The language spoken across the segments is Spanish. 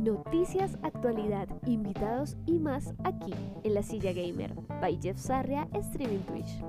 Noticias, actualidad, invitados y más aquí en La Silla Gamer by Jeff Sarria Streaming Twitch.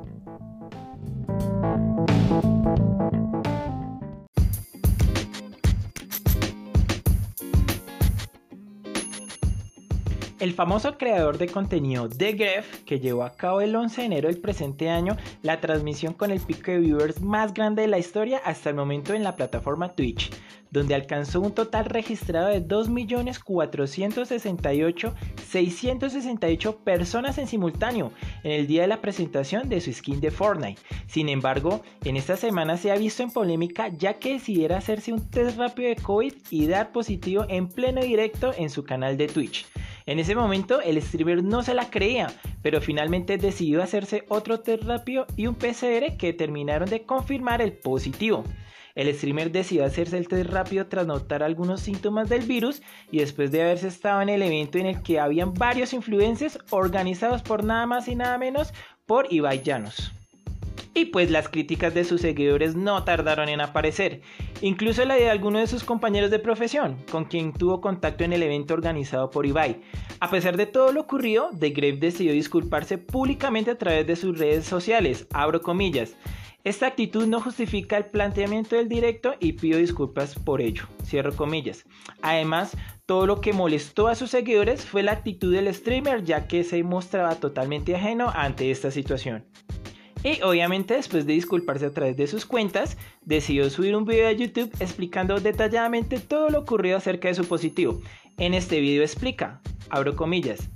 El famoso creador de contenido The que llevó a cabo el 11 de enero del presente año la transmisión con el pico de viewers más grande de la historia hasta el momento en la plataforma Twitch, donde alcanzó un total registrado de 2.468.668 personas en simultáneo en el día de la presentación de su skin de Fortnite. Sin embargo, en esta semana se ha visto en polémica ya que decidiera hacerse un test rápido de COVID y dar positivo en pleno directo en su canal de Twitch. En ese momento el streamer no se la creía, pero finalmente decidió hacerse otro test rápido y un PCR que terminaron de confirmar el positivo. El streamer decidió hacerse el test rápido tras notar algunos síntomas del virus y después de haberse estado en el evento en el que habían varios influencers organizados por nada más y nada menos por Ibai Llanos. Y pues las críticas de sus seguidores no tardaron en aparecer, incluso la de algunos de sus compañeros de profesión, con quien tuvo contacto en el evento organizado por Ibai. A pesar de todo lo ocurrido, The Grave decidió disculparse públicamente a través de sus redes sociales, abro comillas. Esta actitud no justifica el planteamiento del directo y pido disculpas por ello. Cierro comillas. Además, todo lo que molestó a sus seguidores fue la actitud del streamer ya que se mostraba totalmente ajeno ante esta situación. Y obviamente después de disculparse a través de sus cuentas, decidió subir un video a YouTube explicando detalladamente todo lo ocurrido acerca de su positivo. En este video explica, abro comillas,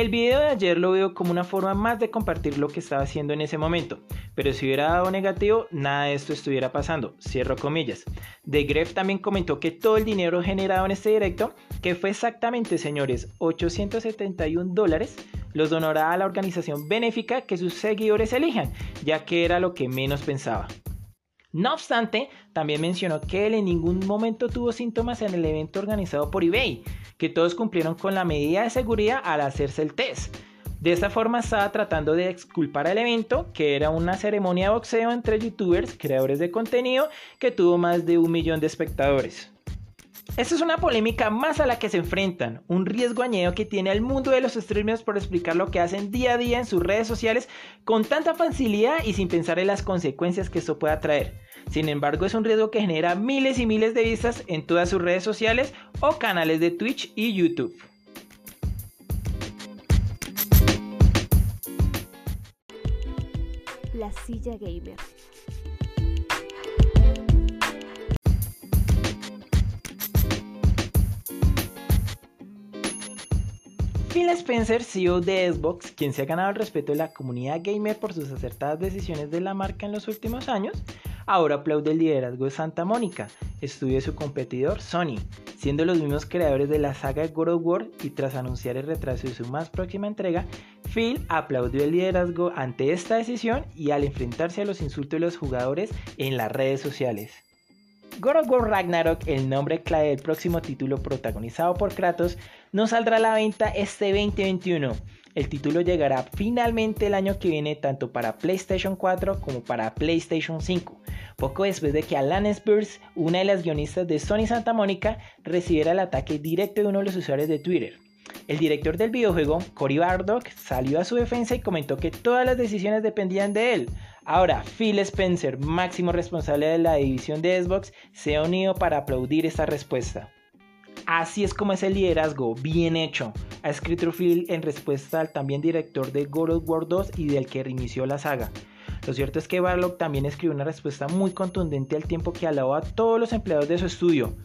el video de ayer lo veo como una forma más de compartir lo que estaba haciendo en ese momento, pero si hubiera dado negativo, nada de esto estuviera pasando, cierro comillas. The Gref también comentó que todo el dinero generado en este directo, que fue exactamente, señores, 871 dólares, los donará a la organización benéfica que sus seguidores elijan, ya que era lo que menos pensaba. No obstante, también mencionó que él en ningún momento tuvo síntomas en el evento organizado por eBay, que todos cumplieron con la medida de seguridad al hacerse el test. De esta forma estaba tratando de exculpar al evento, que era una ceremonia de boxeo entre youtubers, creadores de contenido, que tuvo más de un millón de espectadores. Esta es una polémica más a la que se enfrentan, un riesgo añadido que tiene el mundo de los streamers por explicar lo que hacen día a día en sus redes sociales con tanta facilidad y sin pensar en las consecuencias que esto pueda traer. Sin embargo, es un riesgo que genera miles y miles de vistas en todas sus redes sociales o canales de Twitch y YouTube. La Silla Gamer. Phil Spencer, CEO de Xbox, quien se ha ganado el respeto de la comunidad gamer por sus acertadas decisiones de la marca en los últimos años, ahora aplaude el liderazgo de Santa Mónica, estudio de su competidor Sony, siendo los mismos creadores de la saga God of War y tras anunciar el retraso de su más próxima entrega, Phil aplaudió el liderazgo ante esta decisión y al enfrentarse a los insultos de los jugadores en las redes sociales. God of War Ragnarok, el nombre clave del próximo título protagonizado por Kratos, no saldrá a la venta este 2021. El título llegará finalmente el año que viene tanto para PlayStation 4 como para PlayStation 5, poco después de que Alan Spurs, una de las guionistas de Sony Santa Mónica, recibiera el ataque directo de uno de los usuarios de Twitter. El director del videojuego, Cory Bardock, salió a su defensa y comentó que todas las decisiones dependían de él. Ahora, Phil Spencer, máximo responsable de la división de Xbox, se ha unido para aplaudir esta respuesta. Así es como es el liderazgo, bien hecho, ha escrito Phil en respuesta al también director de God of War 2 y del que reinició la saga. Lo cierto es que Barlock también escribió una respuesta muy contundente al tiempo que alabó a todos los empleados de su estudio.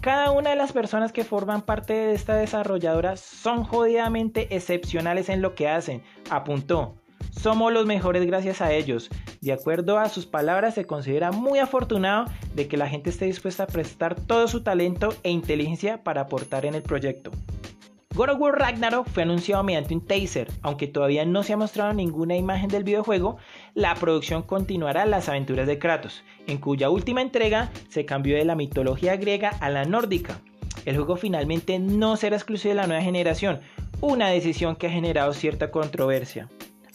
Cada una de las personas que forman parte de esta desarrolladora son jodidamente excepcionales en lo que hacen, apuntó. Somos los mejores gracias a ellos. De acuerdo a sus palabras, se considera muy afortunado de que la gente esté dispuesta a prestar todo su talento e inteligencia para aportar en el proyecto. God of War Ragnarok fue anunciado mediante un taser, aunque todavía no se ha mostrado ninguna imagen del videojuego, la producción continuará las aventuras de Kratos, en cuya última entrega se cambió de la mitología griega a la nórdica. El juego finalmente no será exclusivo de la nueva generación, una decisión que ha generado cierta controversia.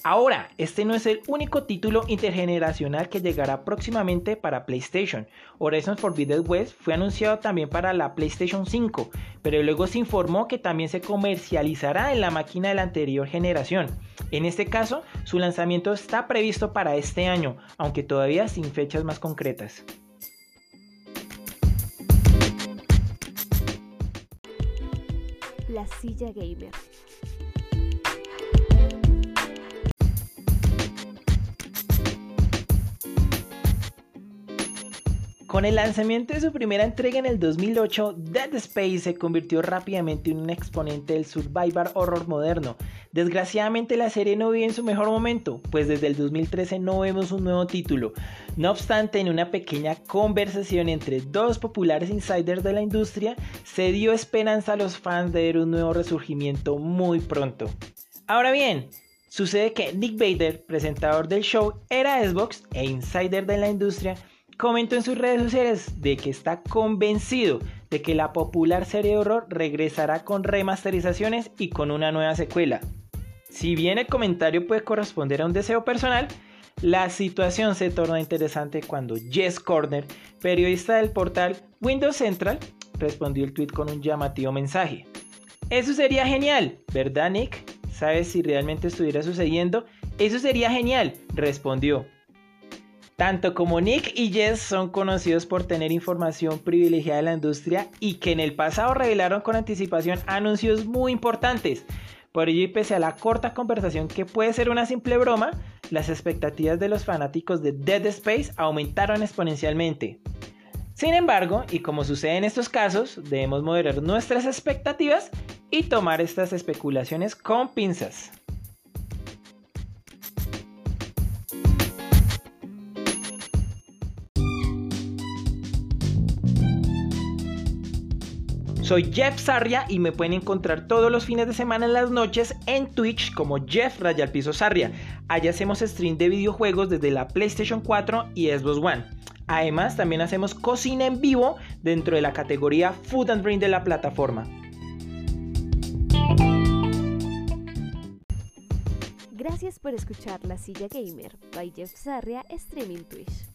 Ahora, este no es el único título intergeneracional que llegará próximamente para PlayStation. Horizon Forbidden West fue anunciado también para la PlayStation 5, pero luego se informó que también se comercializará en la máquina de la anterior generación. En este caso, su lanzamiento está previsto para este año, aunque todavía sin fechas más concretas. La silla gamer. Con el lanzamiento de su primera entrega en el 2008, Dead Space se convirtió rápidamente en un exponente del survival horror moderno. Desgraciadamente la serie no vive en su mejor momento, pues desde el 2013 no vemos un nuevo título. No obstante, en una pequeña conversación entre dos populares insiders de la industria, se dio esperanza a los fans de ver un nuevo resurgimiento muy pronto. Ahora bien, sucede que Nick Bader, presentador del show, era Xbox e insider de la industria, comentó en sus redes sociales de que está convencido de que la popular serie de horror regresará con remasterizaciones y con una nueva secuela. Si bien el comentario puede corresponder a un deseo personal, la situación se torna interesante cuando Jess Corner, periodista del portal Windows Central, respondió el tweet con un llamativo mensaje. Eso sería genial, ¿verdad Nick? ¿Sabes si realmente estuviera sucediendo? Eso sería genial, respondió. Tanto como Nick y Jess son conocidos por tener información privilegiada de la industria y que en el pasado revelaron con anticipación anuncios muy importantes. Por ello y pese a la corta conversación que puede ser una simple broma, las expectativas de los fanáticos de Dead Space aumentaron exponencialmente. Sin embargo, y como sucede en estos casos, debemos moderar nuestras expectativas y tomar estas especulaciones con pinzas. Soy Jeff Sarria y me pueden encontrar todos los fines de semana en las noches en Twitch como Jeff Rayal Piso Sarria. Allá hacemos stream de videojuegos desde la PlayStation 4 y Xbox One. Además, también hacemos cocina en vivo dentro de la categoría Food and Drink de la plataforma. Gracias por escuchar La Silla Gamer by Jeff Sarria Streaming Twitch.